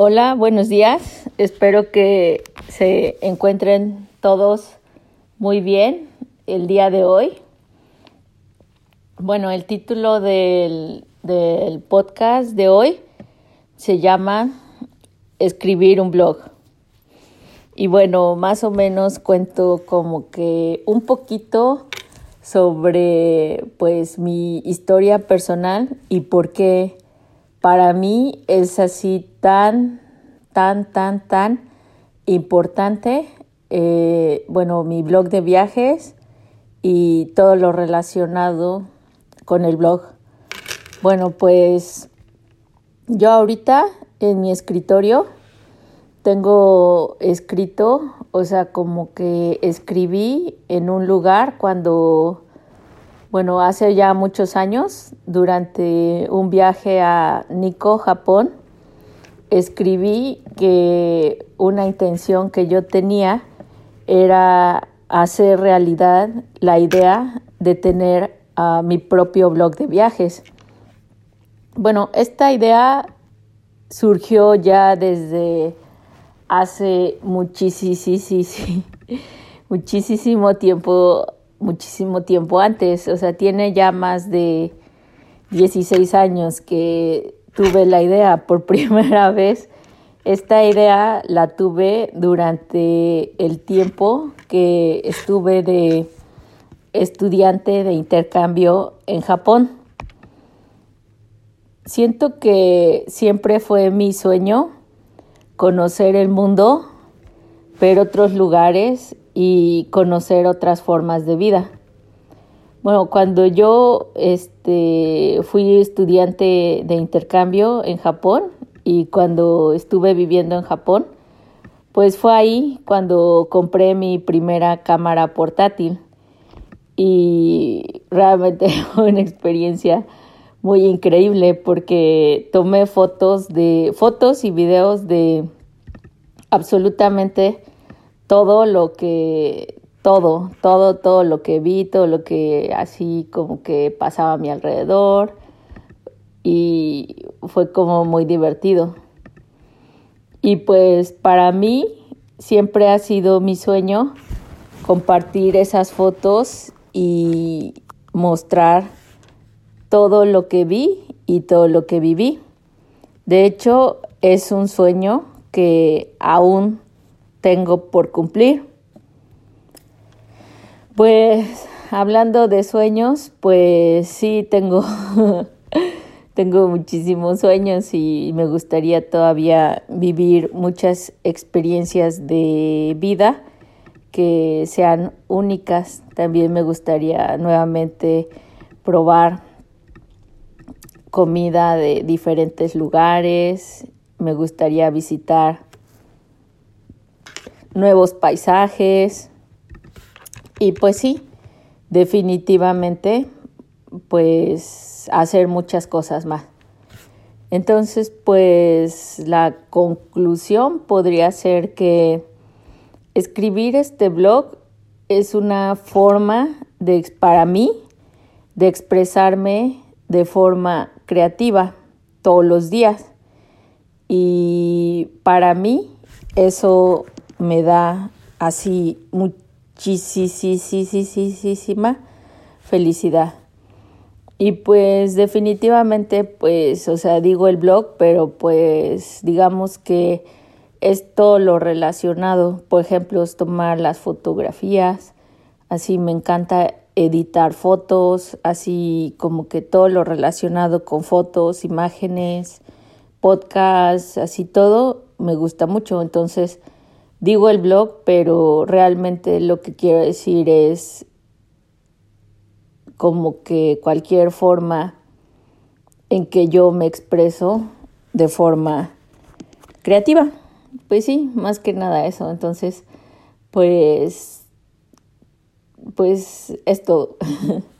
Hola, buenos días. Espero que se encuentren todos muy bien el día de hoy. Bueno, el título del, del podcast de hoy se llama Escribir un blog. Y bueno, más o menos cuento como que un poquito sobre pues mi historia personal y por qué para mí es así tan, tan, tan, tan importante, eh, bueno, mi blog de viajes y todo lo relacionado con el blog. Bueno, pues yo ahorita en mi escritorio tengo escrito, o sea, como que escribí en un lugar cuando bueno, hace ya muchos años, durante un viaje a Nikko, Japón, escribí que una intención que yo tenía era hacer realidad la idea de tener mi propio blog de viajes. Bueno, esta idea surgió ya desde hace muchísimo, muchísimo tiempo muchísimo tiempo antes, o sea, tiene ya más de 16 años que tuve la idea por primera vez. Esta idea la tuve durante el tiempo que estuve de estudiante de intercambio en Japón. Siento que siempre fue mi sueño conocer el mundo, ver otros lugares y conocer otras formas de vida. Bueno, cuando yo este, fui estudiante de intercambio en Japón y cuando estuve viviendo en Japón, pues fue ahí cuando compré mi primera cámara portátil y realmente fue una experiencia muy increíble porque tomé fotos de fotos y videos de absolutamente todo lo que, todo, todo, todo lo que vi, todo lo que así como que pasaba a mi alrededor y fue como muy divertido. Y pues para mí siempre ha sido mi sueño compartir esas fotos y mostrar todo lo que vi y todo lo que viví. De hecho, es un sueño que aún tengo por cumplir. Pues hablando de sueños, pues sí tengo tengo muchísimos sueños y me gustaría todavía vivir muchas experiencias de vida que sean únicas. También me gustaría nuevamente probar comida de diferentes lugares. Me gustaría visitar nuevos paisajes y pues sí, definitivamente pues hacer muchas cosas más. Entonces pues la conclusión podría ser que escribir este blog es una forma de para mí de expresarme de forma creativa todos los días. Y para mí eso me da así muchísima felicidad. Y pues definitivamente, pues, o sea, digo el blog, pero pues digamos que es todo lo relacionado. Por ejemplo, es tomar las fotografías, así me encanta editar fotos, así como que todo lo relacionado con fotos, imágenes, podcasts, así todo me gusta mucho. Entonces, Digo el blog, pero realmente lo que quiero decir es como que cualquier forma en que yo me expreso de forma creativa. Pues sí, más que nada eso. Entonces, pues, pues es todo.